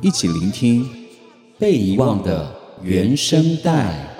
一起聆听被遗忘的原声带。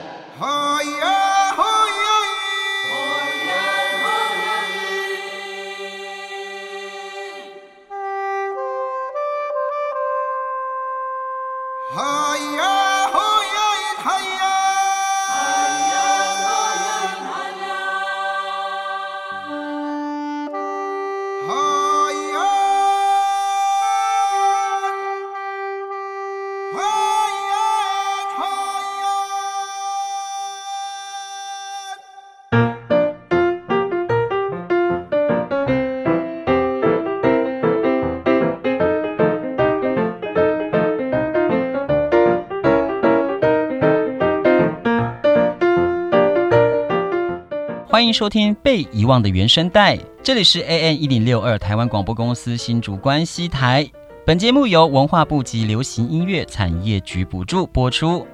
欢迎收听《被遗忘的原声带》，这里是 AN 一零六二台湾广播公司新竹关西台。本节目由文化部及流行音乐产业局补助播出。《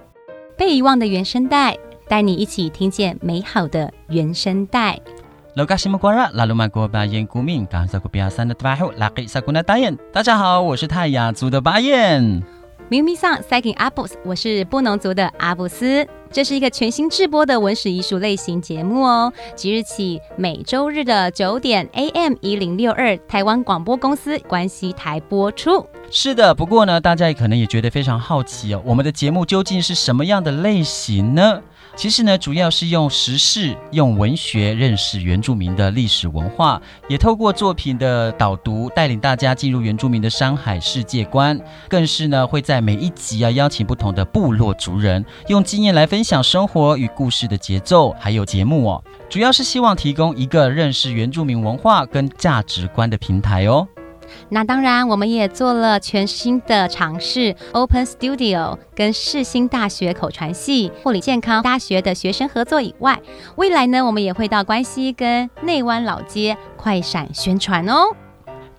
被遗忘的原声带》，带你一起听见美好的原声带。大家好，我是泰雅族的巴彦。咪咪桑塞给阿布斯，我是布农族的阿布斯。这是一个全新制播的文史艺术类型节目哦。即日起，每周日的九点 AM 一零六二，台湾广播公司关西台播出。是的，不过呢，大家也可能也觉得非常好奇哦，我们的节目究竟是什么样的类型呢？其实呢，主要是用时事、用文学认识原住民的历史文化，也透过作品的导读，带领大家进入原住民的山海世界观。更是呢，会在每一集啊邀请不同的部落族人，用经验来分享生活与故事的节奏，还有节目哦，主要是希望提供一个认识原住民文化跟价值观的平台哦。那当然，我们也做了全新的尝试，Open Studio 跟世新大学口传系、护理健康大学的学生合作以外，未来呢，我们也会到关西跟内湾老街快闪宣传哦。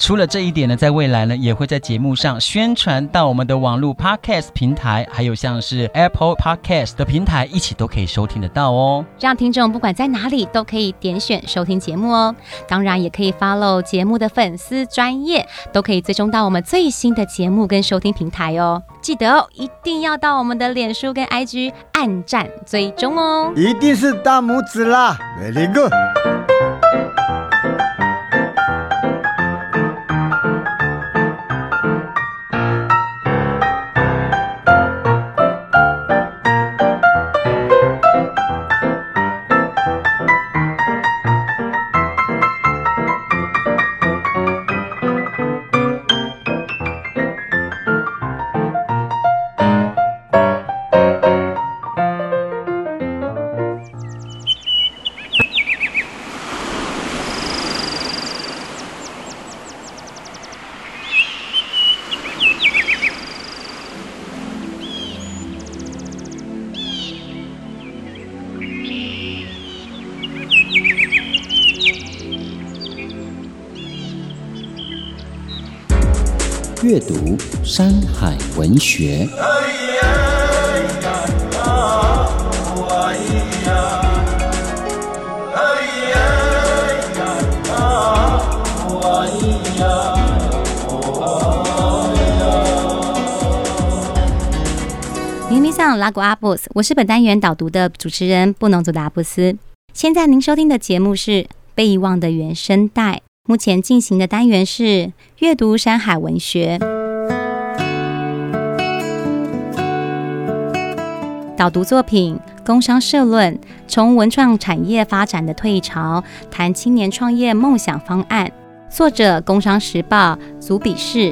除了这一点呢，在未来呢，也会在节目上宣传到我们的网络 Podcast 平台，还有像是 Apple Podcast 的平台，一起都可以收听得到哦。让听众不管在哪里都可以点选收听节目哦。当然，也可以 follow 节目的粉丝专业，都可以追踪到我们最新的节目跟收听平台哦。记得哦，一定要到我们的脸书跟 IG 按赞追踪哦。一定是大拇指啦，Very good。文学。咪咪桑拉古阿布斯，我是本单元导读的主持人布农族的阿布斯。现在您收听的节目是《被遗忘的原声带》。目前进行的单元是阅读山海文学，导读作品、工商社论，从文创产业发展的退潮谈青年创业梦想方案。作者：工商时报组笔试。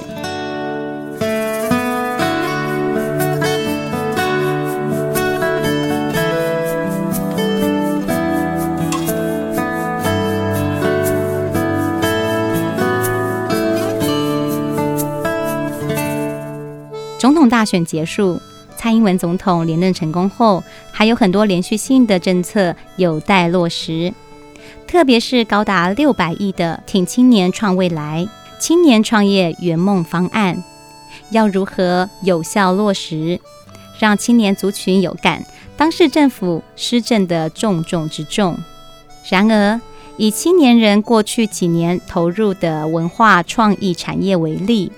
总统大选结束，蔡英文总统连任成功后，还有很多连续性的政策有待落实，特别是高达六百亿的挺青年创未来、青年创业圆梦方案，要如何有效落实，让青年族群有感，当市政府施政的重中之重。然而，以青年人过去几年投入的文化创意产业为例，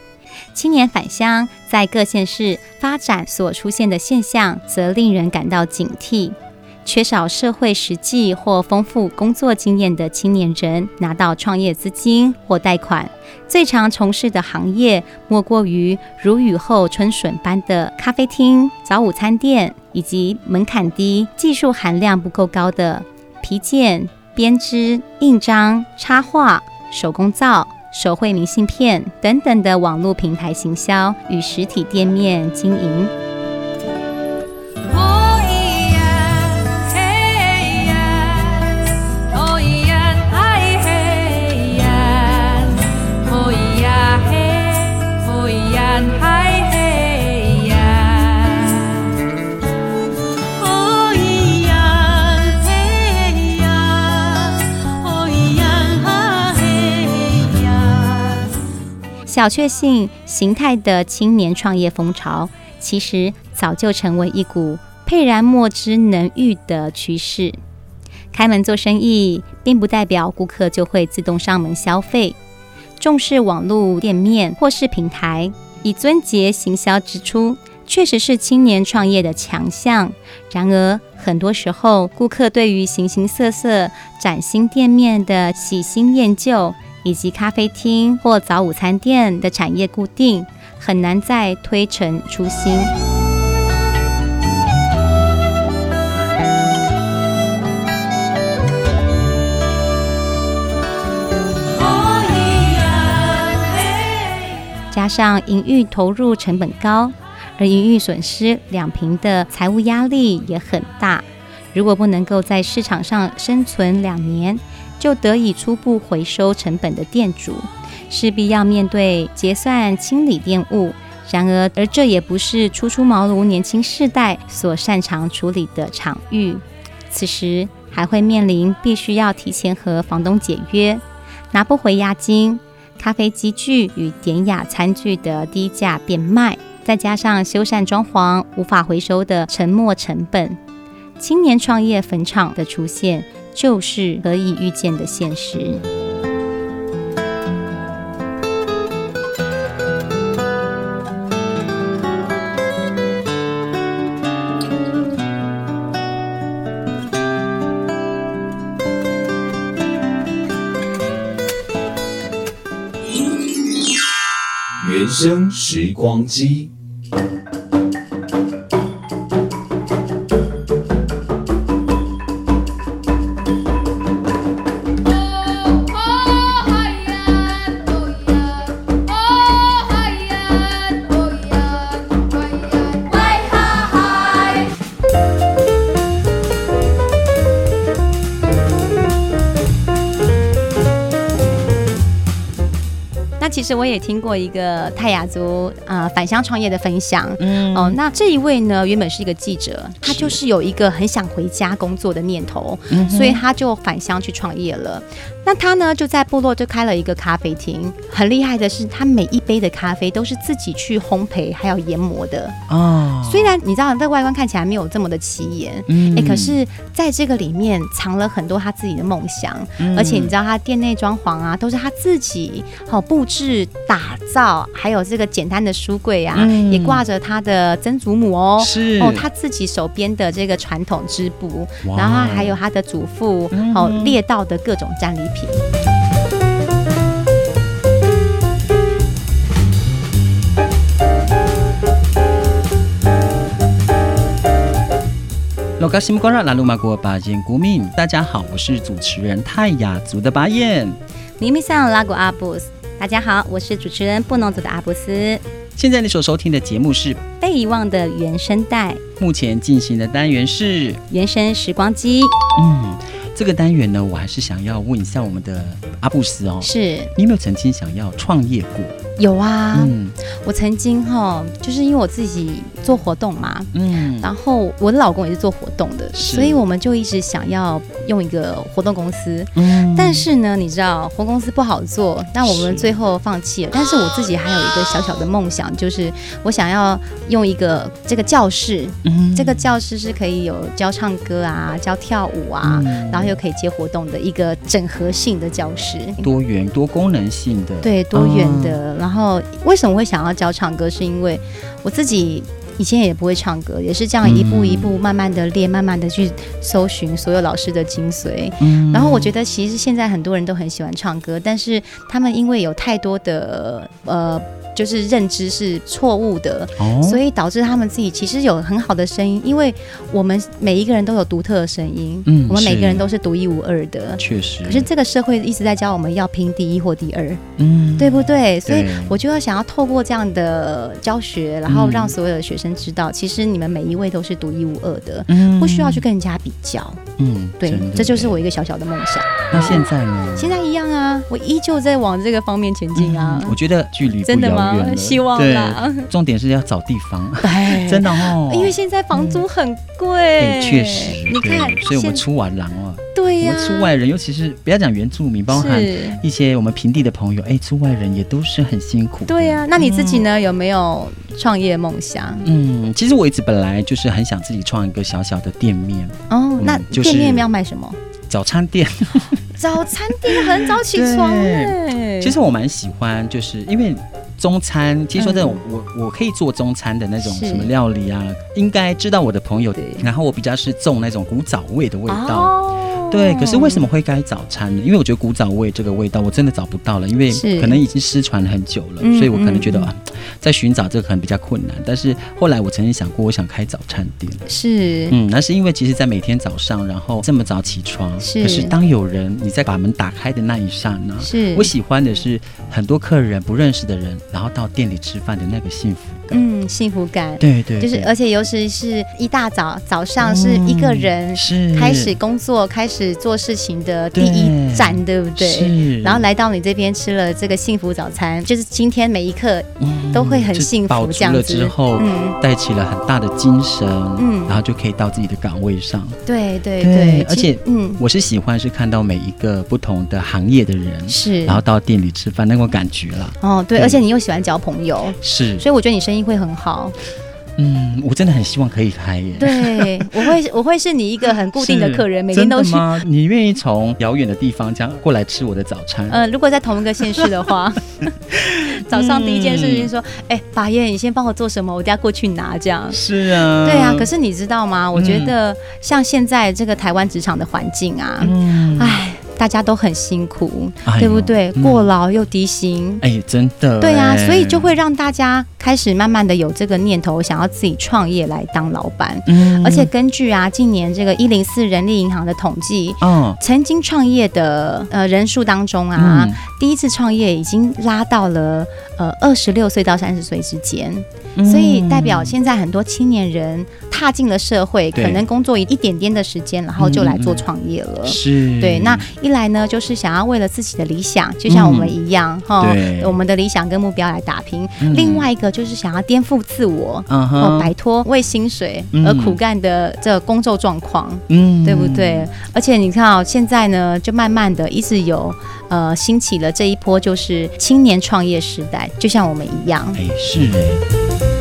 青年返乡在各县市发展所出现的现象，则令人感到警惕。缺少社会实际或丰富工作经验的青年人拿到创业资金或贷款，最常从事的行业莫过于如雨后春笋般的咖啡厅、早午餐店，以及门槛低、技术含量不够高的皮件。编织、印章、插画、手工皂、手绘明信片等等的网络平台行销与实体店面经营。小确幸形态的青年创业风潮，其实早就成为一股沛然莫之能御的趋势。开门做生意，并不代表顾客就会自动上门消费。重视网络店面或是平台，以尊节行销之初，确实是青年创业的强项。然而，很多时候，顾客对于形形色色崭新店面的喜新厌旧。以及咖啡厅或早午餐店的产业固定，很难再推陈出新。加上营运投入成本高，而营运损失两平的财务压力也很大。如果不能够在市场上生存两年，就得以初步回收成本的店主，势必要面对结算清理店务。然而，而这也不是初出茅庐年轻世代所擅长处理的场域。此时还会面临必须要提前和房东解约，拿不回押金，咖啡机具与典雅餐具的低价变卖，再加上修缮装潢无法回收的沉没成本，青年创业坟场的出现。就是可以预见的现实。原声时光机。其实我也听过一个泰雅族啊、呃、返乡创业的分享，嗯哦，那这一位呢原本是一个记者，他就是有一个很想回家工作的念头，嗯、所以他就返乡去创业了。那他呢就在部落就开了一个咖啡厅，很厉害的是他每一杯的咖啡都是自己去烘焙还有研磨的哦。虽然你知道在外观看起来没有这么的起眼，嗯，哎，可是在这个里面藏了很多他自己的梦想，嗯、而且你知道他店内装潢啊都是他自己好布置。打造，还有这个简单的书柜啊，嗯、也挂着他的曾祖母哦，是。哦，他自己手编的这个传统织布，然后还有他的祖父哦猎到的各种战利品。罗嘎西姆瓜拉拉鲁马国巴彦古敏，大家好，我是主持人泰雅族的巴彦。咪咪桑拉古阿布斯。大家好，我是主持人布农族的阿布斯。现在你所收听的节目是《被遗忘的原声带》，目前进行的单元是《原声时光机》。嗯，这个单元呢，我还是想要问一下我们的阿布斯哦，是你有没有曾经想要创业过？有啊，嗯我曾经哈，就是因为我自己做活动嘛，嗯，然后我的老公也是做活动的，所以我们就一直想要用一个活动公司。嗯但是呢，你知道活动公司不好做，那我们最后放弃了。但是我自己还有一个小小的梦想，就是我想要用一个这个教室，嗯这个教室是可以有教唱歌啊、教跳舞啊，嗯然后又可以接活动的一个整合性的教室。多元多功能性的，对，多元嗯的。然后为什么会想要教唱歌？是因为我自己以前也不会唱歌，也是这样一步一步慢慢的练，慢慢的去搜寻所有老师的精髓。嗯然后我觉得其实现在很多人都很喜欢唱歌，但是他们因为有太多的呃。就是认知是错误的，哦所以导致他们自己其实有很好的声音，因为我们每一个人都有独特的声音，嗯我们每个人都是独一无二的。确实，可是这个社会一直在教我们要拼第一或第二，嗯对不对？所以我就要想要透过这样的教学，然后让所有的学生知道，其实你们每一位都是独一无二的，嗯。不需要去跟人家比较。嗯，对，这就是我一个小小的梦想。那现在呢？现在一样啊，我依旧在往这个方面前进啊。嗯我觉得距离真的吗？希望啦。重点是要找地方，哎真的哦，因为现在房租很贵，哎确实，你看，所以我们出完狼啊，对呀、我们出外人，尤其是不要讲原住民，包含一些我们平地的朋友，哎，出外人也都是很辛苦。对呀、那你自己呢？有没有创业梦想？嗯，其实我一直本来就是很想自己创一个小小的店面，哦，那店面要卖什么？早餐店。早餐店很早起床 哎。其实我蛮喜欢，就是因为中餐，其实说这种、我我可以做中餐的那种什么料理啊，应该知道我的朋友。然后我比较是重那种古早味的味道。哦对，可是为什么会该早餐呢？因为我觉得古早味这个味道我真的找不到了，因为可能已经失传很久了，嗯所以我可能觉得嗯啊，在寻找这个可能比较困难。但是后来我曾经想过，我想开早餐店。是嗯，那是因为其实，在每天早上，然后这么早起床，是可是当有人你在把门打开的那一刹那，是我喜欢的是很多客人不认识的人，然后到店里吃饭的那个幸福感。嗯幸福感。对对，就是，而且尤其是一大早早上是一个人嗯是。开始工作、开始做事情的第一站，对不对？是，然后来到你这边吃了这个幸福早餐，就是今天每一刻嗯都会很幸福，这样子。之后，嗯，带起了很大的精神，嗯。然后就可以到自己的岗位上。对对对。对，而且嗯。我是喜欢是看到每一个不同的行业的人，是，然后到店里吃饭那种感觉啦。哦对，对。而且你又喜欢交朋友，是，所以我觉得你生意会很好。嗯，我真的很希望可以开耶。对，我会我会是你一个很固定的客人，每天都去。你愿意从遥远的地方这样过来吃我的早餐？呃，如果在同一个县市的话，早上第一件事情说，哎、法院，你先帮我做什么，我等下过去拿，这样。是啊，对啊，可是你知道吗？我觉得像现在这个台湾职场的环境啊，嗯，哎、大家都很辛苦，哎对不对？嗯。过劳又低薪。哎，真的，对啊，哎。所以就会让大家开始慢慢的有这个念头，想要自己创业来当老板。嗯。而且根据啊，今年这个一零四人力银行的统计，哦，曾经创业的呃人数当中啊，嗯。第一次创业已经拉到了呃二十六岁到三十岁之间，嗯。所以代表现在很多青年人踏进了社会，可能工作一一点点的时间，然后就来做创业了。是，对，那一来呢，就是想要为了自己的理想，就像我们一样哈、对我们的理想跟目标来打拼；嗯另外一个就是想要颠覆自我，嗯哦，摆脱为薪水嗯而苦干的这个工作状况。嗯对不对？？而且你看哦，现在呢，就慢慢的一直有呃兴起了这一波，就是青年创业时代，就像我们一样。哎，是哎，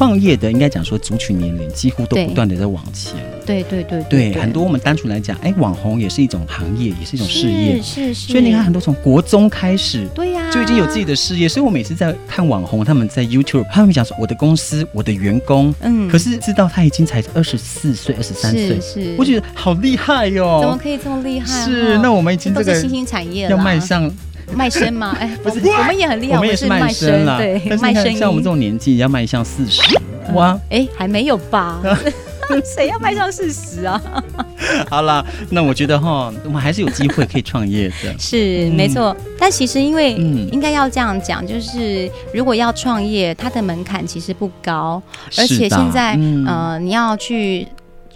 创业的应该讲说族群年龄几乎都不断的在往前。对对对对，很多我们单纯来讲，哎，网红也是一种行业，也是一种事业。是是是。所以你看，很多从国中开始，对呀、就已经有自己的事业。所以我每次在看网红，他们在 YouTube，他们讲说我的公司，我的员工，嗯可是知道他已经才二十四岁、二十三岁是，是，我觉得好厉害哟、怎么可以这么厉害、是，那我们已经这个新兴产业，要迈向，卖身吗？哎，不是我我们也很厉害，我们也是卖身啦。对，卖身。像我们这种年纪，要迈向四十，哇，哎，还没有吧？谁要迈向四十啊？好了，那我觉得哈，我们还是有机会可以创业的。是、嗯、没错，但其实因为应该要这样讲，就是如果要创业，它的门槛其实不高，而且现在、嗯、呃，你要去。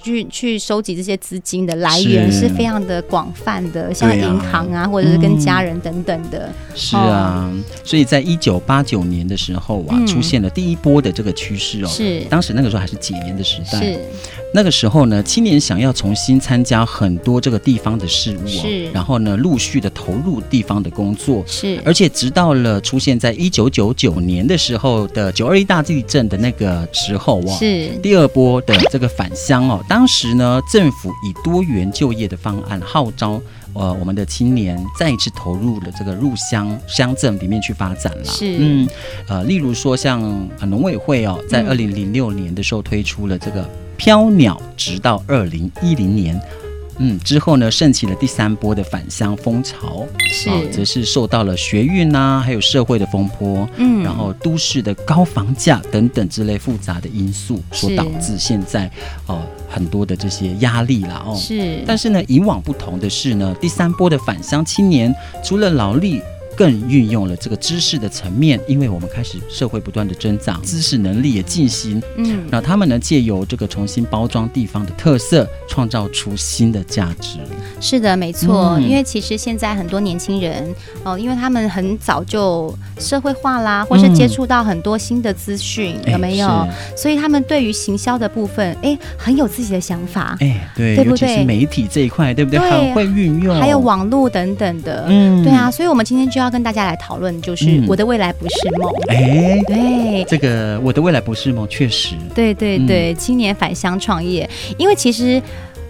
去去收集这些资金的来源是非常的广泛的，像银行啊，或者是跟家人等等的。是啊，所以在一九八九年的时候啊，出现了第一波的这个趋势哦。是，当时那个时候还是解严的时代。是，那个时候呢，青年想要重新参加很多这个地方的事务哦，然后呢，陆续的投入地方的工作。是，而且直到了出现在一九九九年的时候的九二一大地震的那个时候哦，是第二波的这个返乡哦。当时呢，政府以多元就业的方案号召，呃，我们的青年再一次投入了这个入乡乡镇里面去发展了。是，嗯，呃，例如说像农委会哦，在二零零六年的时候推出了这个飘鸟，直到二零一零年。嗯，之后呢，盛起了第三波的返乡风潮，是，哦、则是受到了学运呐、啊，还有社会的风波，嗯，然后都市的高房价等等之类复杂的因素，所导致现在哦很多的这些压力了哦。是，但是呢，以往不同的是呢，第三波的返乡青年除了劳力。更运用了这个知识的层面，因为我们开始社会不断的增长，知识能力也进行，嗯，那他们呢借由这个重新包装地方的特色，创造出新的价值。是的，没错，嗯、因为其实现在很多年轻人哦，因为他们很早就社会化啦，或是接触到很多新的资讯，嗯、有没有？所以他们对于行销的部分，哎，很有自己的想法，哎，对，对不对？尤其是媒体这一块，对不对？对，很会运用，还有网络等等的，嗯，对啊，所以我们今天就要。要跟大家来讨论，就是我的未来不是梦。哎、嗯，对，这个我的未来不是梦，确实。对对对，嗯、青年返乡创业，因为其实。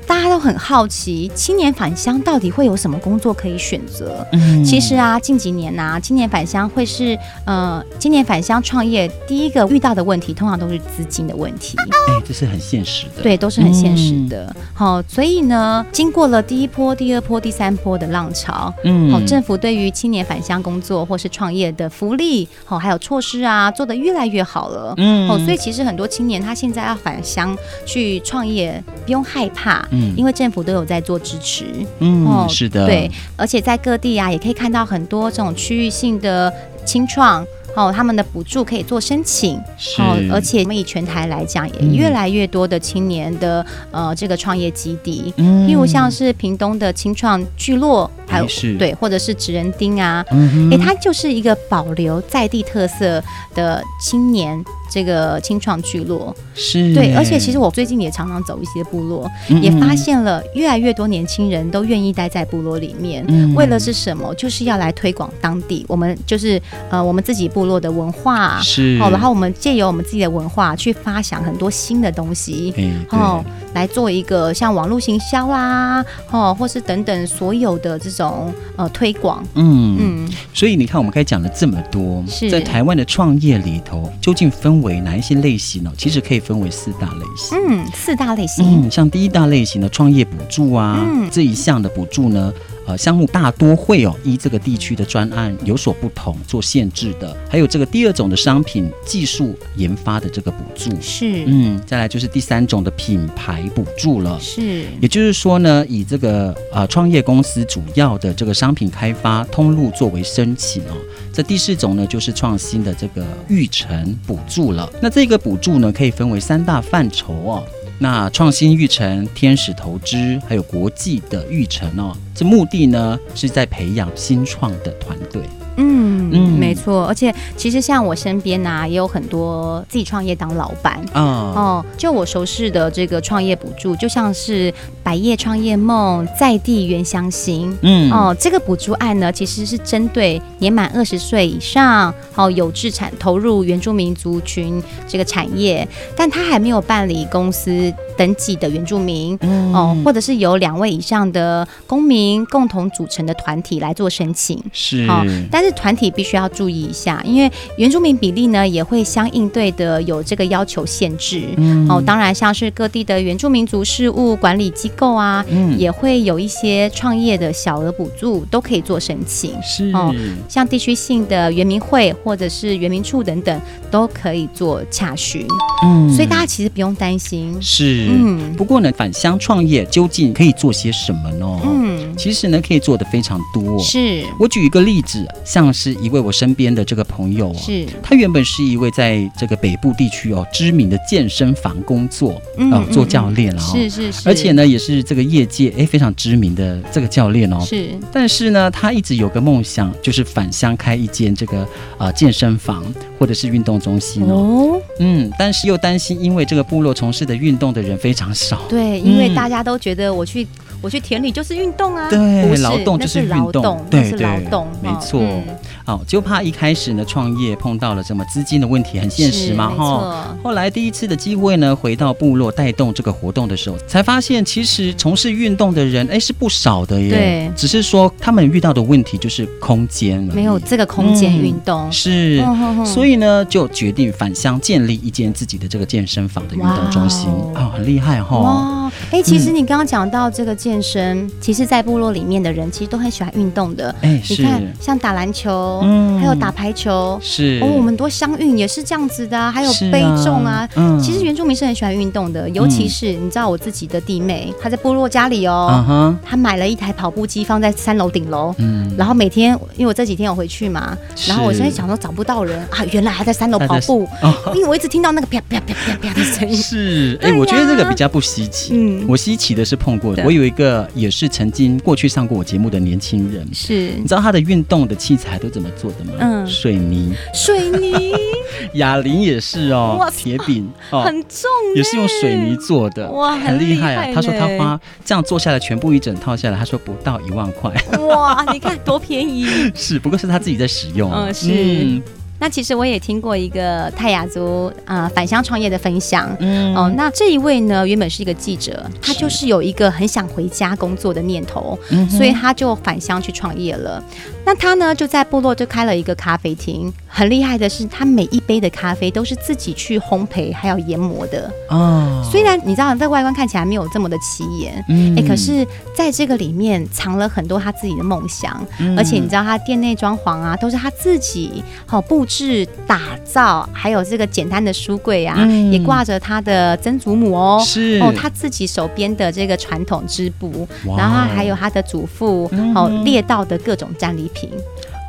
大家都很好奇，青年返乡到底会有什么工作可以选择？嗯，其实啊，近几年啊，青年返乡会是呃，青年返乡创业第一个遇到的问题，通常都是资金的问题。哎，这是很现实的。对，都是很现实的。好、嗯，所以呢，经过了第一波、第二波、第三波的浪潮，嗯，好，政府对于青年返乡工作或是创业的福利，好，还有措施啊，做得越来越好了。嗯，好，所以其实很多青年他现在要返乡去创业，不用害怕。嗯，因为政府都有在做支持，嗯，哦，是的，对，而且在各地啊，也可以看到很多这种区域性的清创。哦，他们的补助可以做申请，哦，而且我们以全台来讲，也越来越多的青年的、嗯、呃这个创业基地，嗯，例如像是屏东的青创聚落，还有是。对，或者是职人町啊，嗯，哎，它就是一个保留在地特色的青年这个青创聚落，是。对，而且其实我最近也常常走一些部落，嗯、也发现了越来越多年轻人都愿意待在部落里面，嗯，为了是什么？就是要来推广当地，我们就是呃我们自己部。部落的文化是。好，然后我们借由我们自己的文化去发想很多新的东西，嗯哦，来做一个像网络行销啦，哦，或是等等所有的这种呃推广，嗯。嗯。所以你看，我们刚才讲了这么多，是。在台湾的创业里头，究竟分为哪一些类型呢？其实可以分为四大类型，嗯，四大类型，嗯，像第一大类型的创业补助啊，嗯，这一项的补助呢。呃，项目大多会哦，依这个地区的专案有所不同，做限制的。还有这个第二种的商品技术研发的这个补助是，嗯，再来就是第三种的品牌补助了，是。也就是说呢，以这个呃创业公司主要的这个商品开发通路作为申请哦。这第四种呢，就是创新的这个育成补助了。那这个补助呢，可以分为三大范畴哦。那创新育成、天使投资，还有国际的育成哦，这目的呢是在培养新创的团队。嗯嗯，没错，而且其实像我身边啊，也有很多自己创业当老板嗯。哦，就我熟识的这个创业补助，就像是百业创业梦、在地原乡行。嗯哦，这个补助案呢，其实是针对年满二十岁以上，哦有志产投入原住民族群这个产业，但他还没有办理公司登记的原住民，嗯哦，或者是由两位以上的公民共同组成的团体来做申请。是哦，但是团体必须要注意一下，因为原住民比例呢也会相应对的有这个要求限制。嗯，哦，当然像是各地的原住民族事务管理机构啊，嗯，也会有一些创业的小额补助都可以做申请。是哦，像地区性的原民会或者是原民处等等都可以做洽询。嗯，所以大家其实不用担心。是。是，嗯。不过呢，返乡创业究竟可以做些什么呢？嗯，其实呢，可以做的非常多。是。我举一个例子，像是一位我身边的这个朋友哦，是，他原本是一位在这个北部地区哦知名的健身房工作，嗯哦做教练了哦，是是是，而且呢也是这个业界哎非常知名的这个教练哦。是。但是呢，他一直有个梦想，就是返乡开一间这个呃健身房或者是运动中心哦。哦，嗯，但是又担心，因为这个部落从事的运动的人非常少。对，因为嗯大家都觉得我去我去田里就是运动啊，对劳动就是那是劳运动动，对那是劳对动，哦没错嗯哦，就怕一开始呢创业碰到了什么资金的问题，很现实嘛哈。后来第一次的机会呢，回到部落带动这个活动的时候，才发现其实从事运动的人哎是不少的耶。对只是说他们遇到的问题就是空间没有这个空间运动，是所以呢就决定返乡建立一间自己的这个健身房的运动中心啊哦，厉害哈。哇，哎、其实嗯你刚刚讲到这个健身，其实，在部落里面的人其实都很喜欢运动的。哎是你看，像打篮球，嗯。还有打排球，是。哦，我们多相运也是这样子的啊，还有背重啊。嗯。其实原住民是很喜欢运动的，尤其是你知道我自己的弟妹，她在部落家里嗯哦，哼。她买了一台跑步机放在三楼顶楼。嗯。然后每天，因为我这几天有回去嘛，然后我现在想说找不到人啊，原来还在三楼跑步，哦。因为我一直听到那个啪啪啪啪啪的声音。是，哎、我觉得这个比较不稀奇。嗯。我稀奇的是碰过的，我有一个也是曾经过去上过我节目的年轻人，是。你知道他的运动的器材都怎么做的吗？嗯。水泥，水泥？哑铃也是哦哇，铁饼哦，很重，也是用水泥做的，哇很很厉害啊！他说他花这样做下来，全部一整套下来，他说不到一万块，哇，你看多便宜。是，不过是他自己在使用啊，嗯是那其实我也听过一个泰雅族啊、呃返乡创业的分享。嗯哦，那这一位呢，原本是一个记者，他就是有一个很想回家工作的念头，嗯所以他就返乡去创业了。那他呢，就在部落就开了一个咖啡厅。很厉害的是，他每一杯的咖啡都是自己去烘焙还有研磨的。哦，虽然你知道在外观看起来没有这么的起眼，嗯。哎、可是在这个里面藏了很多他自己的梦想，嗯。而且你知道他店内装潢啊，都是他自己好布置打造，还有这个简单的书柜啊，嗯。也挂着他的曾祖母哦，是。哦，他自己手编的这个传统织布，哇。然后还有他的祖父嗯。哦猎到的各种战利品。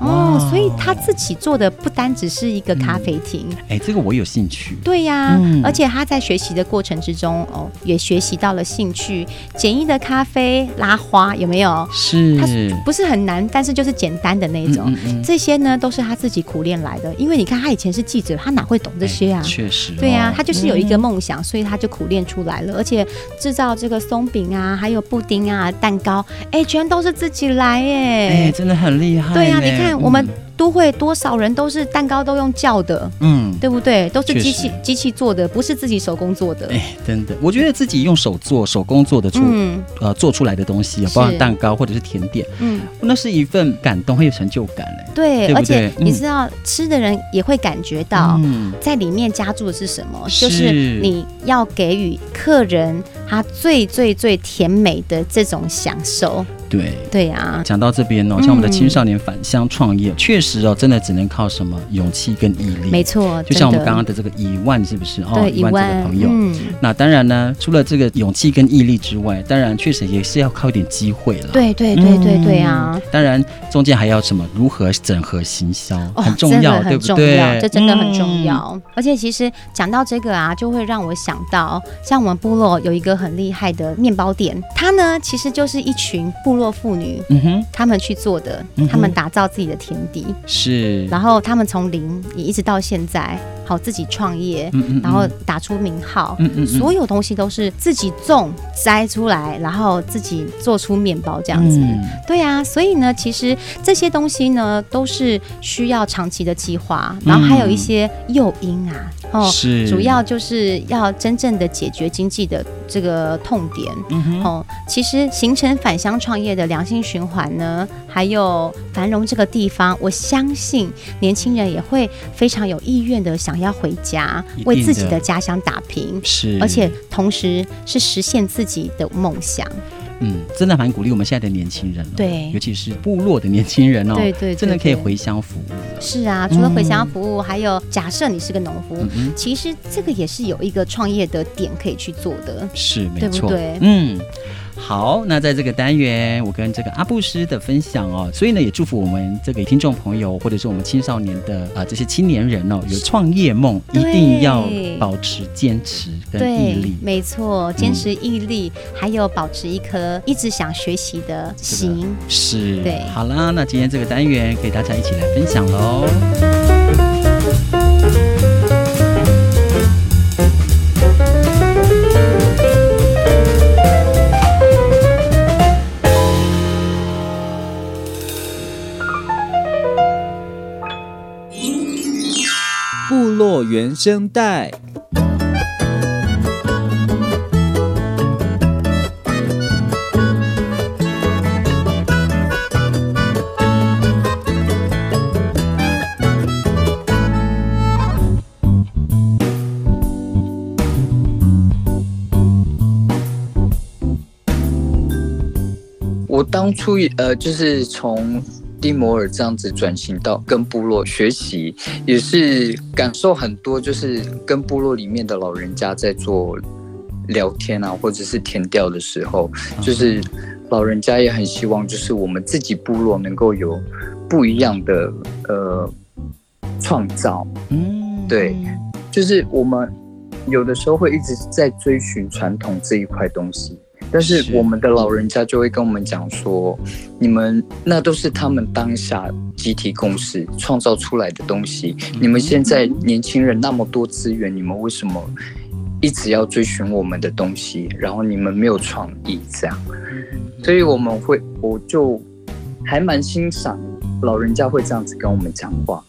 哦，所以他自己做的不单只是一个咖啡厅，哎，这个我有兴趣，对呀、嗯而且他在学习的过程之中，哦，也学习到了兴趣，简易的咖啡拉花有没有？是它不是很难，但是就是简单的那种。这些呢都是他自己苦练来的，因为你看他以前是记者，他哪会懂这些啊？哎确实哦，对呀、他就是有一个嗯梦想，所以他就苦练出来了，而且制造这个松饼啊，还有布丁啊、蛋糕，哎，全都是自己来哎，哎。真的很厉害。对呀、你看我们嗯都会多少人都是蛋糕都用叫的，嗯。对不对？都是机器机器做的，不是自己手工做的。哎，真的，我觉得自己用手做、手工做的出、嗯呃做出来的东西，包括蛋糕或者是甜点，嗯，那是一份感动，很有成就感嘞。对，而且你知道，吃的人也会感觉到。嗯，在里面加注的是什么？是就是你要给予客人他最最最甜美的这种享受。对。对啊，讲到这边哦，像我们的青少年返乡创业，确实哦，真的只能靠什么勇气跟毅力。没错，就像我们刚刚刚的这个一万，是不是？哦，对一万这个朋友。嗯，那当然呢，除了这个勇气跟毅力之外，当然确实也是要靠一点机会了。对对对对对啊嗯。当然，中间还要什么？如何整合行销，哦，很重要，对不对？这真的很重嗯。要。而且其实讲到这个啊，就会让我想到，像我们部落有一个很厉害的面包店，它呢其实就是一群部落妇女，嗯哼，他们去做的嗯哼，她们打造自己的田地，是。然后他们从零也一直到现在，好自己创业，嗯嗯嗯。然后打出名号，嗯嗯嗯。所有东西都是自己种摘出来，然后自己做出面包这样子。嗯。对啊，所以呢，其实这些东西呢，都是需要长期的计划，然后还有一些诱因啊，哦，是主要就是要真正的解决经济的这个痛点。嗯哼，哦，其实形成返乡创业的良性循环呢，还有繁荣这个地方，我相信年轻人也会非常有意愿的想要回家为自己的家乡打拼，是，而且同时是实现自己的梦想。嗯，真的蛮鼓励我们现在的年轻人、哦，对，尤其是部落的年轻人哦，对对，对，对，真的可以回乡服务。是啊，除了回乡服务，嗯、还有假设你是个农夫、嗯，其实这个也是有一个创业的点可以去做的，是没错，对不对？嗯。好，那在这个单元，我跟这个阿布斯的分享哦，所以呢，也祝福我们这个听众朋友，或者是我们青少年的啊、呃、这些青年人哦，有创业梦，一定要保持坚持跟毅力。没错，坚持毅力、嗯，还有保持一颗一直想学习的心。是，对。好啦，那今天这个单元给大家一起来分享喽。落原声带。我当初呃，就是从。蒂摩尔这样子转型到跟部落学习，也是感受很多，就是跟部落里面的老人家在做聊天啊，或者是田调的时候，就是老人家也很希望，就是我们自己部落能够有不一样的呃创造。嗯，对，就是我们有的时候会一直在追寻传统这一块东西。但是我们的老人家就会跟我们讲说，你们那都是他们当下集体共识创造出来的东西。你们现在年轻人那么多资源，你们为什么一直要追寻我们的东西？然后你们没有创意这样，所以我们会，我就还蛮欣赏老人家会这样子跟我们讲话。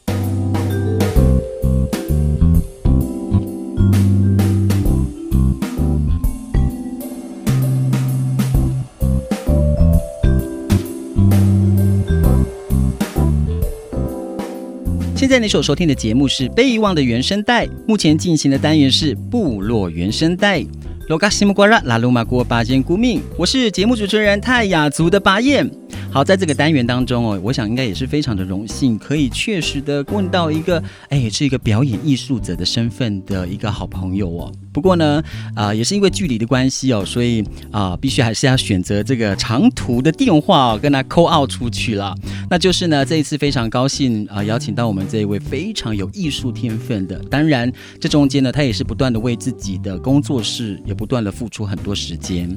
在你所收听的节目是《被遗忘的原声带》，目前进行的单元是部落原声带。罗嘎西木瓜拉拉鲁马国巴坚古命，我是节目主持人泰雅族的巴彦。好，在这个单元当中哦，我想应该也是非常的荣幸，可以确实的问到一个，哎，是一个表演艺术者的身份的一个好朋友哦。不过呢，啊、也是因为距离的关系哦，所以啊、必须还是要选择这个长途的电话哦，跟他 call out 出去了。那就是呢，这一次非常高兴啊、邀请到我们这一位非常有艺术天分的。当然，这中间呢，他也是不断的为自己的工作室也不断的付出很多时间。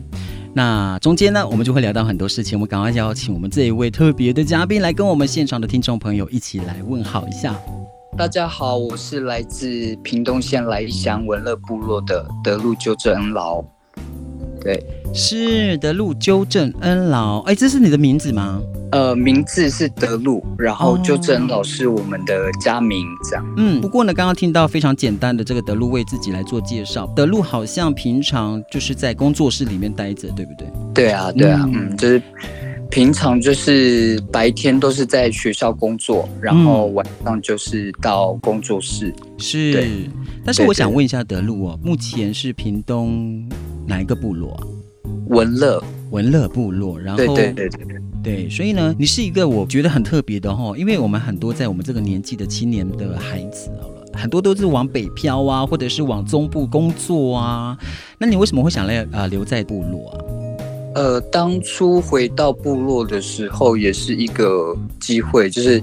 那中间呢，我们就会聊到很多事情。我们赶快邀请我们这一位特别的嘉宾来跟我们现场的听众朋友一起来问好一下。大家好，我是来自屏东县来义乡文乐部落的德路纠正恩劳。对，是德路纠正恩劳。哎，这是你的名字吗？呃，名字是德路，然后纠正恩劳是我们的家名，这样。嗯，不过呢，刚刚听到非常简单的这个德路为自己来做介绍。德路好像平常就是在工作室里面待着，对不对？对啊，对啊，嗯，嗯，就是平常就是白天都是在学校工作，然后晚上就是到工作室。嗯、是，但是我想问一下德路哦，目前是屏东哪一个部落啊？文乐，文乐部落。然后，对对对对对。对，所以呢，你是一个我觉得很特别的哈，因为我们很多在我们这个年纪的青年的孩子，好了，很多都是往北漂啊，或者是往中部工作啊。那你为什么会想来啊、呃、留在部落啊？呃，当初回到部落的时候，也是一个机会，就是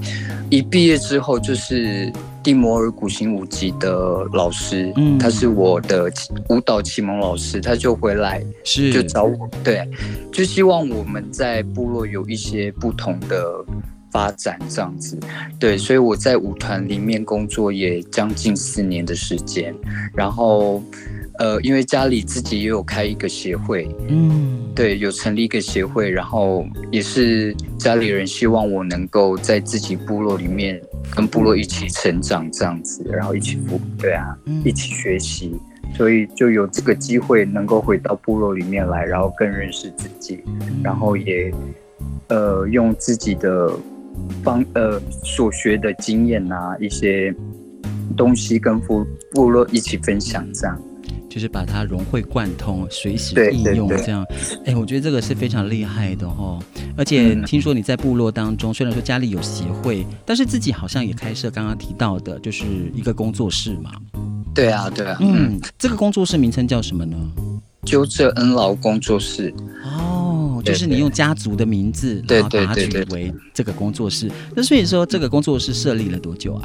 一毕业之后就是。蒂摩尔古行舞集的老师，嗯，他是我的舞蹈启蒙老师，他就回来，是就找我，对，就希望我们在部落有一些不同的发展，这样子，对，所以我在舞团里面工作也将近四年的时间，然后。呃，因为家里自己也有开一个协会，嗯，对，有成立一个协会，然后也是家里人希望我能够在自己部落里面跟部落一起成长这样子，然后一起服，对啊，一起学习，所以就有这个机会能够回到部落里面来，然后更认识自己，然后也呃用自己的方呃所学的经验啊一些东西跟部部落一起分享这样。就是把它融会贯通，随时应用这样。哎，我觉得这个是非常厉害的哦。而且听说你在部落当中，虽然说家里有协会，但是自己好像也开设刚刚提到的，就是一个工作室嘛。对啊，对啊。嗯，这个工作室名称叫什么呢？鸠蔗恩劳工作室。哦，就是你用家族的名字，然后把它取为这个工作室。那所以说，这个工作室设立了多久啊？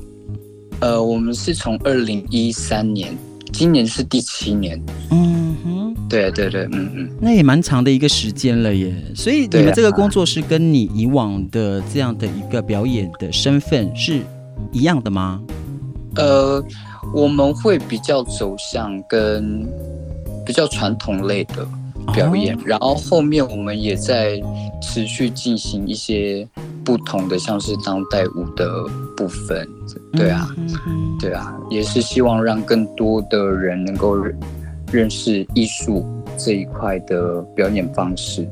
呃，我们是从二零一三年，今年是第七年。嗯哼，对对对，嗯嗯，那也蛮长的一个时间了耶。所以你们这个工作是跟你以往的这样的一个表演的身份是一样的吗？呃，我们会比较走向跟比较传统类的表演，哦、然后后面我们也在持续进行一些。不同的像是当代舞的部分，对啊，对啊，也是希望让更多的人能够认识艺术这一块的表演方式，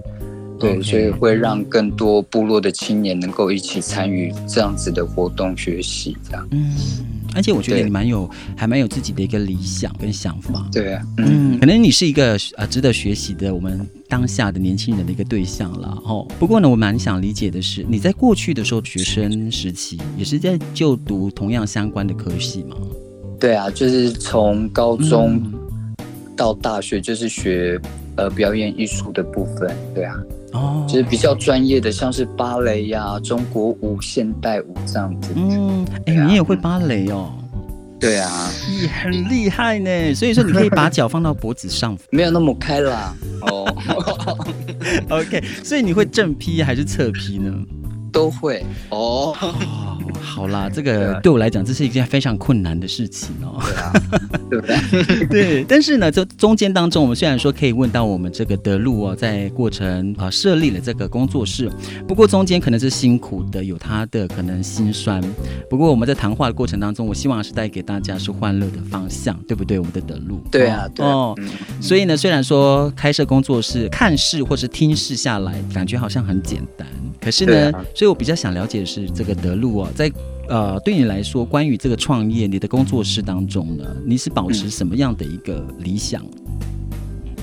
对.所以会让更多部落的青年能够一起参与这样子的活动学习，这样。嗯。而且我觉得你蛮有，还蛮有自己的一个理想跟想法。对啊，嗯，可能你是一个呃值得学习的我们当下的年轻人的一个对象了哦。不过呢，我蛮想理解的是，你在过去的时候学生时期也是在就读同样相关的科系吗？对啊，就是从高中到大学就是学呃表演艺术的部分。对啊。哦，就是比较专业的，像是芭蕾呀、啊、中国舞、现代舞这样子。嗯，哎、你也会芭蕾哦？对啊，你很厉害呢。所以说，你可以把脚放到脖子上，没有那么开啦。哦，OK，所以你会正劈还是侧劈呢？都会哦。好啦，这个对我来讲，这是一件非常困难的事情哦。对啊，对不对？对。但是呢，这中间当中，我们虽然说可以问到我们这个德路哦，在过程啊设立了这个工作室，不过中间可能是辛苦的，有他的可能心酸。不过我们在谈话的过程当中，我希望是带给大家是欢乐的方向，对不对？我们的德路。对啊，对哦。所以呢，虽然说开设工作室，看似或是听似下来，感觉好像很简单。可是呢，啊、所以我比较想了解的是这个德路啊，在呃对你来说，关于这个创业，你的工作室当中呢，你是保持什么样的一个理想？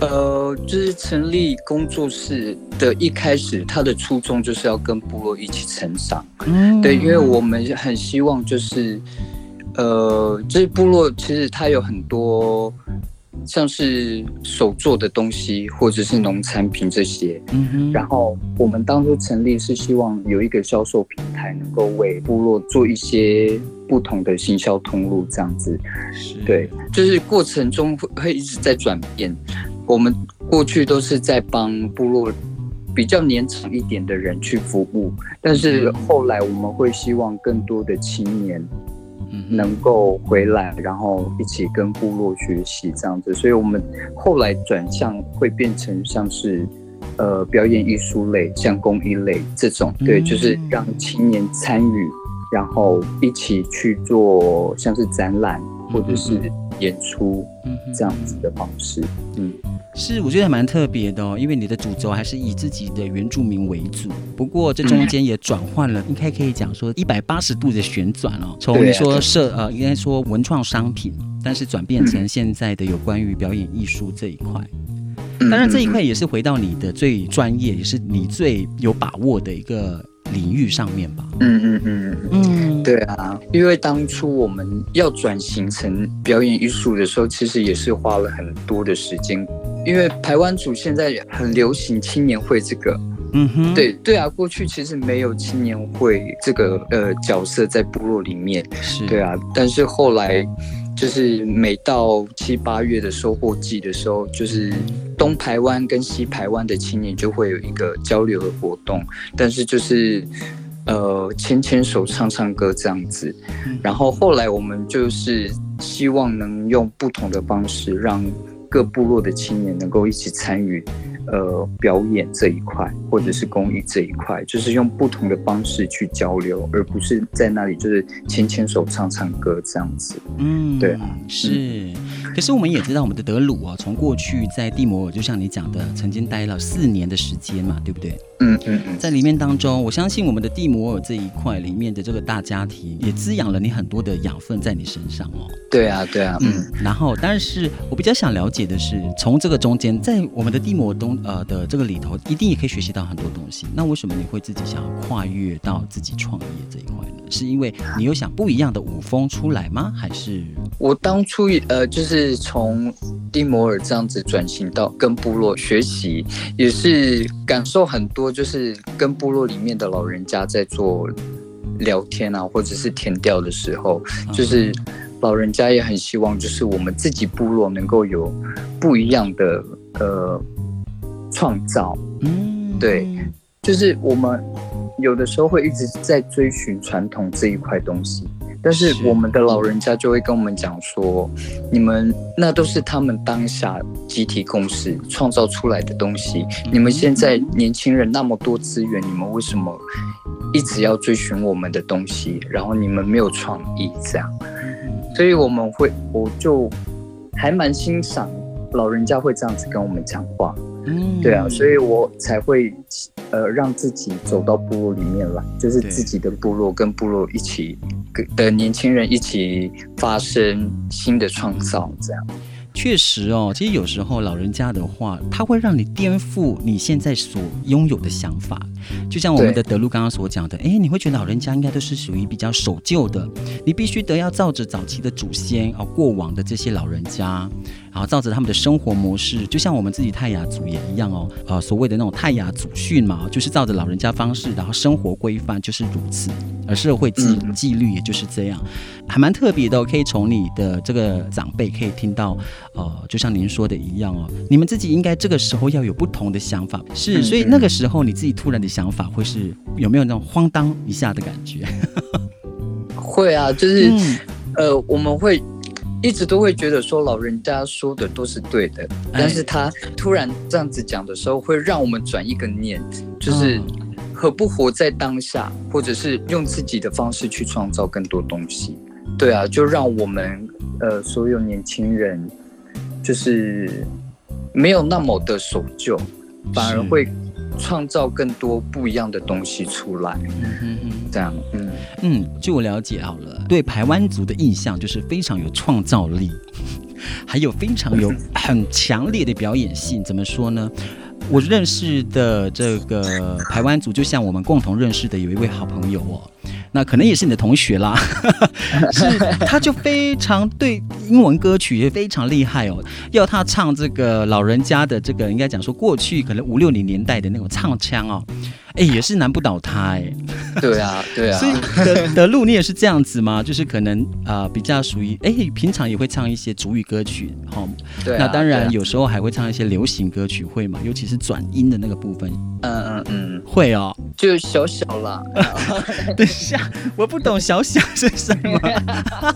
呃，就是成立工作室的一开始，他的初衷就是要跟部落一起成长。嗯，对，因为我们很希望就是，呃，这、就是、部落其实它有很多。像是手做的东西，或者是农产品这些，嗯哼。然后我们当初成立是希望有一个销售平台，能够为部落做一些不同的行销通路，这样子。是。对，就是过程中会会一直在转变。我们过去都是在帮部落比较年长一点的人去服务，但是后来我们会希望更多的青年。能够回来，然后一起跟部落学习这样子，所以我们后来转向会变成像是，呃，表演艺术类、像公益类这种，对，就是让青年参与，然后一起去做像是展览或者是演出这样子的方式，嗯。是，我觉得还蛮特别的哦，因为你的主轴还是以自己的原住民为主，不过这中间也转换了，应该可以讲说一百八十度的旋转哦，从你说设呃，应该说文创商品，但是转变成现在的有关于表演艺术这一块，当然这一块也是回到你的最专业，也是你最有把握的一个。领域上面吧，嗯嗯嗯嗯，对啊，因为当初我们要转型成表演艺术的时候，其实也是花了很多的时间，因为台湾组现在很流行青年会这个，嗯哼，对对啊，过去其实没有青年会这个呃角色在部落里面，是。对啊，但是后来。就是每到七八月的收获季的时候，就是东台湾跟西台湾的青年就会有一个交流的活动，但是就是呃牵牵手唱唱歌这样子，然后后来我们就是希望能用不同的方式让各部落的青年能够一起参与。呃，表演这一块，或者是公益这一块，就是用不同的方式去交流，而不是在那里就是牵牵手唱唱歌这样子。嗯，对，是。可是我们也知道，我们的德鲁啊，从过去在蒂摩尔，就像你讲的，曾经待了四年的时间嘛，对不对？嗯嗯嗯，在里面当中，我相信我们的地摩尔这一块里面的这个大家庭，也滋养了你很多的养分在你身上哦。对啊，对啊，嗯。然后，但是我比较想了解的是，从这个中间，在我们的地摩尔东呃的这个里头，一定也可以学习到很多东西。那为什么你会自己想要跨越到自己创业这一块呢？是因为你有想不一样的舞风出来吗？还是我当初呃，就是从地摩尔这样子转型到跟部落学习，也是感受很多，就是跟部落里面的老人家在做聊天啊，或者是填调的时候，就是老人家也很希望，就是我们自己部落能够有不一样的呃创造。嗯，对，就是我们有的时候会一直在追寻传统这一块东西。但是我们的老人家就会跟我们讲说，你们那都是他们当下集体共识创造出来的东西。你们现在年轻人那么多资源，你们为什么一直要追寻我们的东西？然后你们没有创意这样。所以我们会，我就还蛮欣赏老人家会这样子跟我们讲话。嗯，对啊，所以我才会呃让自己走到部落里面来，就是自己的部落跟部落一起的年轻人一起发生新的创造，这样。确实哦，其实有时候老人家的话，他会让你颠覆你现在所拥有的想法。就像我们的德禄刚刚所讲的，哎，你会觉得老人家应该都是属于比较守旧的，你必须得要照着早期的祖先啊，过往的这些老人家。然后照着他们的生活模式，就像我们自己泰雅族也一样哦，呃，所谓的那种泰雅祖训嘛，就是照着老人家方式，然后生活规范就是如此，而社会纪纪律也就是这样，还蛮特别的哦。可以从你的这个长辈可以听到，呃，就像您说的一样哦，你们自己应该这个时候要有不同的想法，是，所以那个时候你自己突然的想法会是有没有那种慌当一下的感觉？会啊，就是、嗯、呃，我们会。一直都会觉得说老人家说的都是对的，但是他突然这样子讲的时候，会让我们转一个念，就是何不活在当下，或者是用自己的方式去创造更多东西？对啊，就让我们呃所有年轻人，就是没有那么的守旧，反而会。创造更多不一样的东西出来，嗯嗯，这样，嗯嗯，据我了解好了，对台湾族的印象就是非常有创造力，还有非常有很强烈的表演性。怎么说呢？我认识的这个台湾族，就像我们共同认识的有一位好朋友哦。那可能也是你的同学啦，是他就非常对英文歌曲也非常厉害哦，要他唱这个老人家的这个应该讲说过去可能五六零年代的那种唱腔哦。哎，也是难不倒他哎。对啊，对啊。所以德德路，你也是这样子吗？就是可能啊、呃，比较属于哎，平常也会唱一些主语歌曲，好、哦。对、啊。那当然，有时候还会唱一些流行歌曲，会嘛？尤其是转音的那个部分。嗯嗯嗯，会哦。就小小啦。等一下，我不懂小小是什么。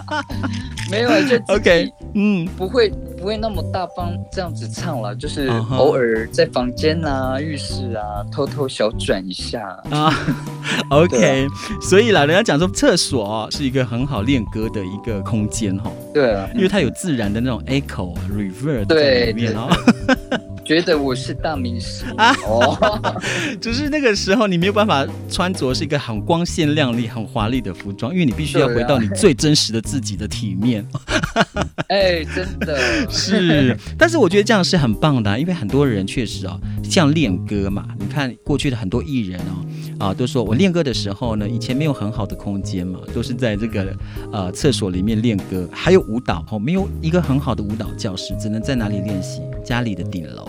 没有，就 OK。嗯，不会。不会那么大方这样子唱了，就是偶尔在房间啊、浴室啊偷偷小转一下啊。OK，所以啦，人家讲说厕所是一个很好练歌的一个空间哈。对啊，因为它有自然的那种 echo、reverb 在里面哦。觉得我是大明星啊！哦，就是那个时候你没有办法穿着是一个很光鲜亮丽、很华丽的服装，因为你必须要回到你最真实的自己的体面。哎，真的是，但是我觉得这样是很棒的，因为很多人确实哦，像练歌嘛，你看过去的很多艺人哦，啊，都说我练歌的时候呢，以前没有很好的空间嘛，都是在这个呃厕所里面练歌，还有舞蹈哦，没有一个很好的舞蹈教室，只能在哪里练习？家里的顶楼。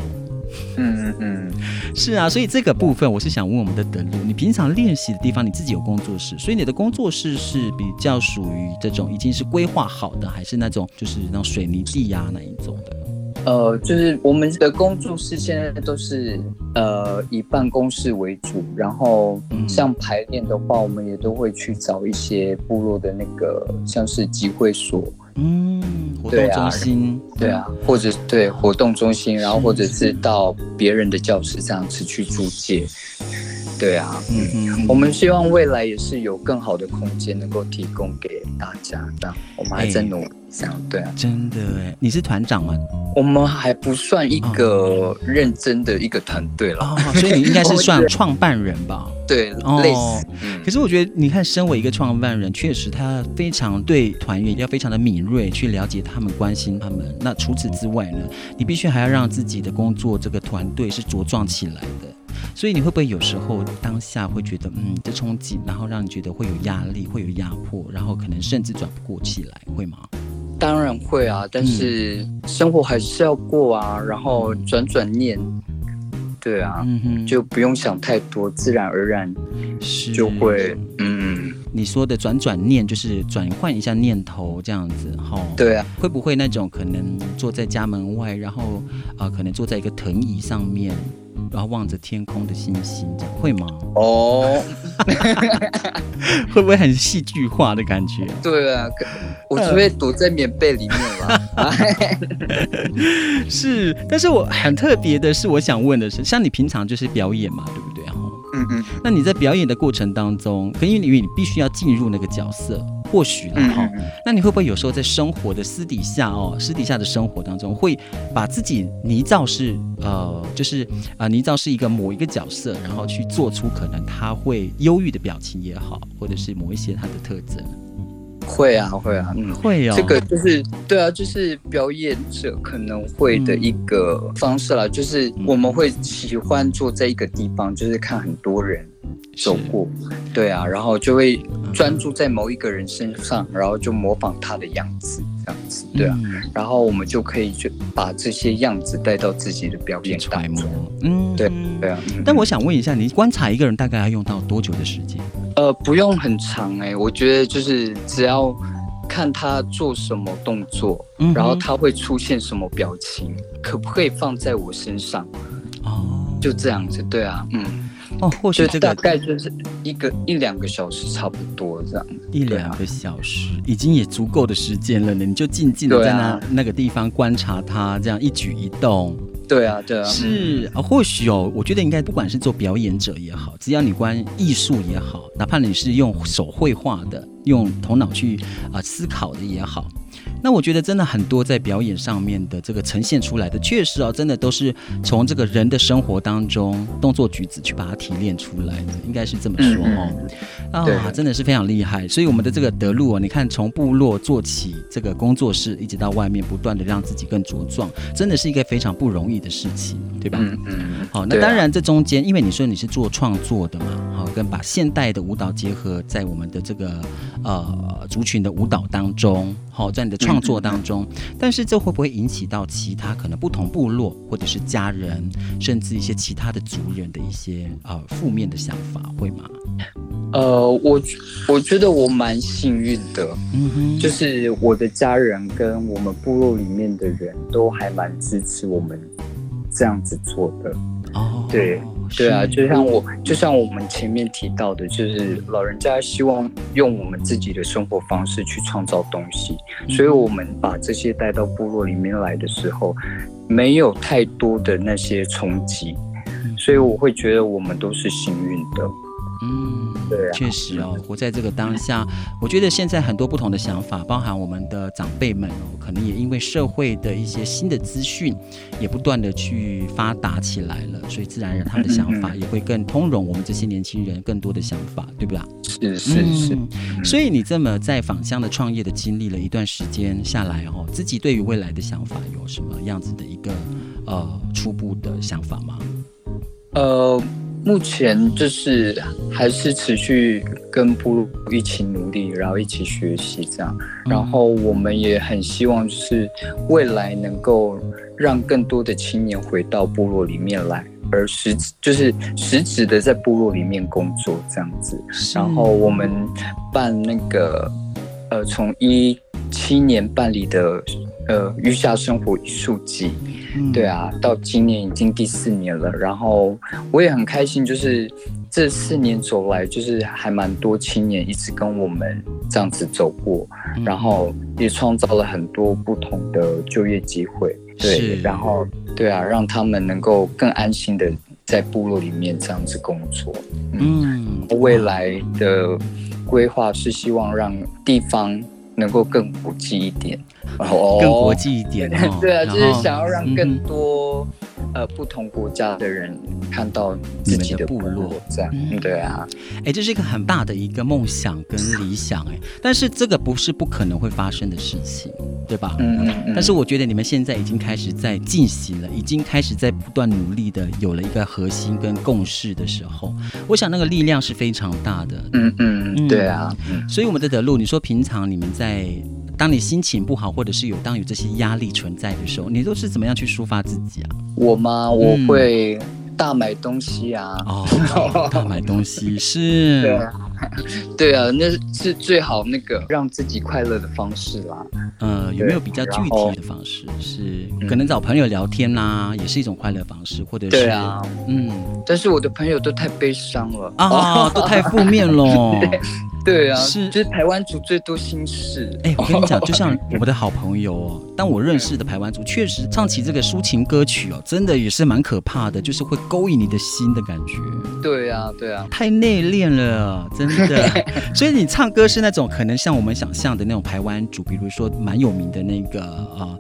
嗯嗯嗯，是啊，所以这个部分我是想问我们的德路，你平常练习的地方，你自己有工作室，所以你的工作室是比较属于这种已经是规划好的，还是那种就是那种水泥地呀、啊、那一种的？呃，就是我们的工作室现在都是呃以办公室为主，然后像排练的话，我们也都会去找一些部落的那个像是集会所。嗯，活动中心，对啊，对啊，或者对活动中心，然后或者是到别人的教室这样子去租借。对啊，嗯嗯，我们希望未来也是有更好的空间能够提供给大家，这样我们还在努力。欸这样对啊，真的哎，你是团长吗？我们还不算一个认真的一个团队了，哦，所以你应该是算创办人吧？对，哦，类似。可是我觉得，你看，身为一个创办人，确实他非常对团员要非常的敏锐，去了解他们，关心他们。那除此之外呢，你必须还要让自己的工作这个团队是茁壮起来的。所以你会不会有时候当下会觉得，嗯，这冲击，然后让你觉得会有压力，会有压迫，然后可能甚至转不过气来，会吗？当然会啊，但是生活还是要过啊，然后转转念，对啊，嗯哼，就不用想太多，自然而然就会，嗯，你说的转转念就是转换一下念头这样子，哈，对啊，会不会那种可能坐在家门外，然后啊、呃，可能坐在一个藤椅上面？然后望着天空的星星，这样会吗？哦，会不会很戏剧化的感觉？对啊，我只会躲在棉被里面吧。是，但是我很特别的是，我想问的是，像你平常就是表演嘛，对不对？嗯嗯。那你在表演的过程当中，可因为你必须要进入那个角色。或许呢哈，那你会不会有时候在生活的私底下哦，私底下的生活当中，会把自己泥造是呃，就是啊、呃，拟造是一个某一个角色，然后去做出可能他会忧郁的表情也好，或者是某一些他的特征。会啊，会啊，嗯，会哦。这个就是对啊，就是表演者可能会的一个方式啦，嗯、就是我们会喜欢坐在一个地方，就是看很多人。走过，对啊，然后就会专注在某一个人身上，然后就模仿他的样子，这样子，对啊，然后我们就可以就把这些样子带到自己的表演当中，嗯，对对啊。但我想问一下，你观察一个人大概要用到多久的时间？呃，不用很长哎，我觉得就是只要看他做什么动作，然后他会出现什么表情，可不可以放在我身上？哦，就这样子，对啊，嗯。哦，或许这个大概就是一个一两个小时差不多这样，一两个小时已经也足够的时间了呢。你就静静的在那、啊、那个地方观察他这样一举一动。对啊，对啊，是啊，或许哦，我觉得应该不管是做表演者也好，只要你关艺术也好，哪怕你是用手绘画的，用头脑去啊、呃、思考的也好。那我觉得真的很多在表演上面的这个呈现出来的，确实啊，真的都是从这个人的生活当中动作举止去把它提炼出来的，应该是这么说哦。啊、真的是非常厉害。所以我们的这个德路啊，你看从部落做起，这个工作室一直到外面不断的让自己更茁壮，真的是一个非常不容易的事情，对吧？嗯嗯。好，那当然这中间，因为你说你是做创作的嘛，好，跟把现代的舞蹈结合在我们的这个呃族群的舞蹈当中，好，在你的创创作当中，但是这会不会引起到其他可能不同部落或者是家人，甚至一些其他的族人的一些呃负面的想法，会吗？呃，我我觉得我蛮幸运的，嗯哼，就是我的家人跟我们部落里面的人都还蛮支持我们这样子做的。哦，对。对啊，就像我，就像我们前面提到的，就是老人家希望用我们自己的生活方式去创造东西，所以我们把这些带到部落里面来的时候，没有太多的那些冲击，所以我会觉得我们都是幸运的。嗯，对啊，确实哦，活在这个当下，我觉得现在很多不同的想法，包含我们的长辈们哦，可能也因为社会的一些新的资讯，也不断的去发达起来了，所以自然而然他们的想法也会更通融我们这些年轻人更多的想法，对不对？是是是，所以你这么在返乡的创业的经历了一段时间下来哦，自己对于未来的想法有什么样子的一个呃初步的想法吗？呃。目前就是还是持续跟部落一起努力，然后一起学习这样。然后我们也很希望就是未来能够让更多的青年回到部落里面来，而实就是实质的在部落里面工作这样子。然后我们办那个呃，从一七年办理的呃余下生活艺术季。对啊，到今年已经第四年了，然后我也很开心，就是这四年走来，就是还蛮多青年一直跟我们这样子走过，然后也创造了很多不同的就业机会，对，然后对啊，让他们能够更安心的在部落里面这样子工作。嗯，嗯未来的规划是希望让地方能够更国际一点，更国际一点。哦、对啊，就是想要让更多。呃，不同国家的人看到自己的部落，这样，嗯，对啊，哎，这是一个很大的一个梦想跟理想，哎，但是这个不是不可能会发生的事情，对吧？嗯嗯嗯。但是我觉得你们现在已经开始在进行了，已经开始在不断努力的有了一个核心跟共识的时候，我想那个力量是非常大的。嗯嗯，对啊。所以我们的德路，你说平常你们在。当你心情不好，或者是有当有这些压力存在的时候，你都是怎么样去抒发自己啊？我吗？我会大买东西啊。嗯、哦，大买东西是。对啊。对啊，那是最好那个让自己快乐的方式啦。呃，有没有比较具体的方式？是可能找朋友聊天啦，也是一种快乐方式，或者是对啊，嗯。但是我的朋友都太悲伤了啊，都太负面了。对啊，是就是台湾族最多心事。哎，我跟你讲，就像我们的好朋友哦，当我认识的台湾族，确实唱起这个抒情歌曲哦，真的也是蛮可怕的，就是会勾引你的心的感觉。对啊，对啊，太内敛了，真的。对，所以你唱歌是那种可能像我们想象的那种台湾族，比如说蛮有名的那个啊，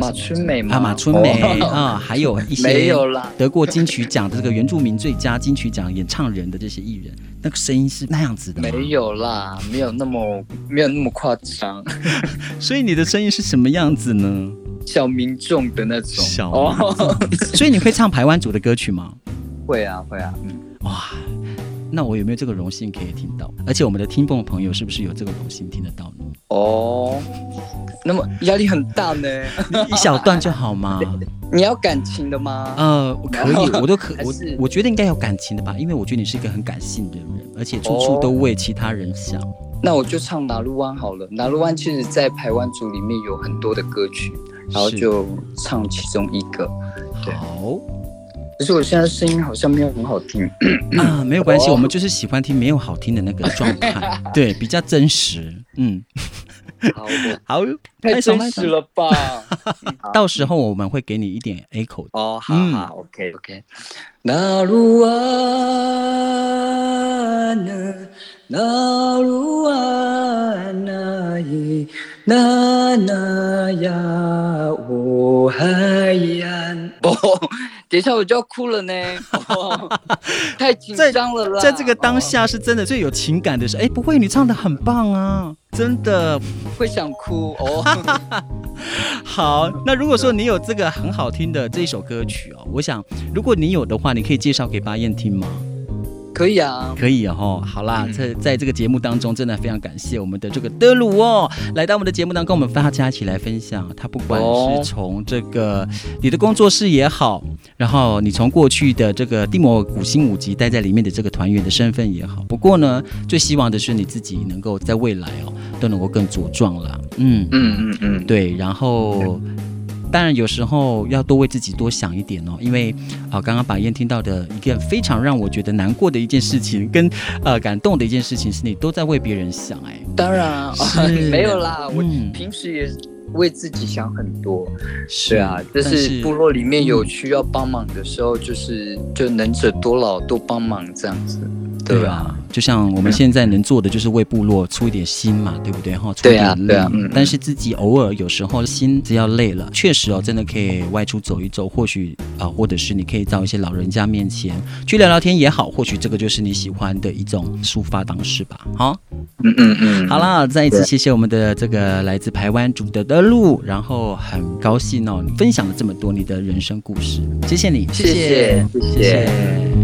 马春美啊，马春美啊，还有一些没有啦，得过金曲奖的这个原住民最佳金曲奖演唱人的这些艺人，那个声音是那样子的。没有啦，没有那么没有那么夸张。所以你的声音是什么样子呢？小民众的那种。小哦，所以你会唱台湾族的歌曲吗？会啊，会啊，嗯，哇。那我有没有这个荣幸可以听到？而且我们的听众朋友是不是有这个荣幸听得到呢？哦，那么压力很大呢，一小段就好吗？你要感情的吗？呃，可以，我都可，我我觉得应该有感情的吧，因为我觉得你是一个很感性的人，而且处处都为其他人想。哦、那我就唱拿路湾好了，拿路湾其实在排湾族里面有很多的歌曲，然后就唱其中一个。好。可是我现在声音好像没有很好听啊，没有关系，我们就是喜欢听没有好听的那个状态，对，比较真实，嗯，好，好，太真实了吧？到时候我们会给你一点 echo 哦，好好，OK，OK。那鲁哇那那鲁哇那伊那那呀我海岸哦。等一下我就要哭了呢，哦、太紧张了啦！在这个当下是真的最有情感的时候。哎、哦，不会，你唱得很棒啊，真的会想哭哦。好，那如果说你有这个很好听的这一首歌曲哦，我想如果你有的话，你可以介绍给巴彦听吗？可以啊，可以哦。好啦，在在这个节目当中，真的非常感谢我们的这个德鲁哦，来到我们的节目当中，跟我们大家一起来分享。他不管是从这个你的工作室也好，然后你从过去的这个地摩尔古星五级待在里面的这个团员的身份也好，不过呢，最希望的是你自己能够在未来哦，都能够更茁壮了。嗯嗯嗯嗯，对，然后。当然，有时候要多为自己多想一点哦，因为啊，刚刚把燕听到的一件非常让我觉得难过的一件事情，跟呃感动的一件事情，是你都在为别人想哎。当然是 没有啦，我平时也为自己想很多。是啊，就是部落里面有需要帮忙的时候，就是就能者多劳，多帮忙这样子。对啊，就像我们现在能做的就是为部落出一点心嘛，对不对？哈，出一点力。对啊，嗯。但是自己偶尔有时候心只要累了，确实哦，真的可以外出走一走，或许啊，或者是你可以到一些老人家面前去聊聊天也好，或许这个就是你喜欢的一种抒发方式吧。好，嗯嗯嗯。好啦，再一次谢谢我们的这个来自台湾主的德路，然后很高兴哦，你分享了这么多你的人生故事，谢谢你，谢谢，谢谢。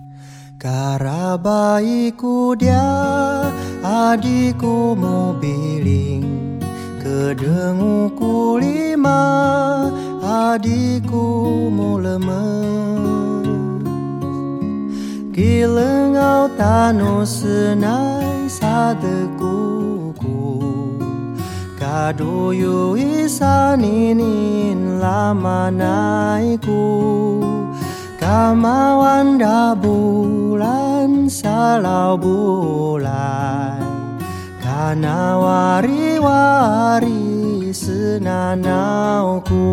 Karabaiku dia adikku mobiling Kedenguku lima adikku lemes. Kilengau tanu senai sadekuku Kadoyo isanin lama naiku. Samawan da bulan salau bulan. Kana wari-wari senanauku.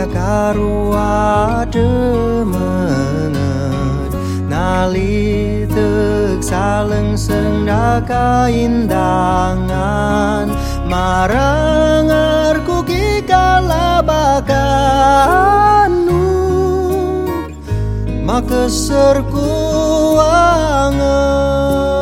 ya karo ademengen nali tek indangan. Marang arku ki kalabakanu makeserku angen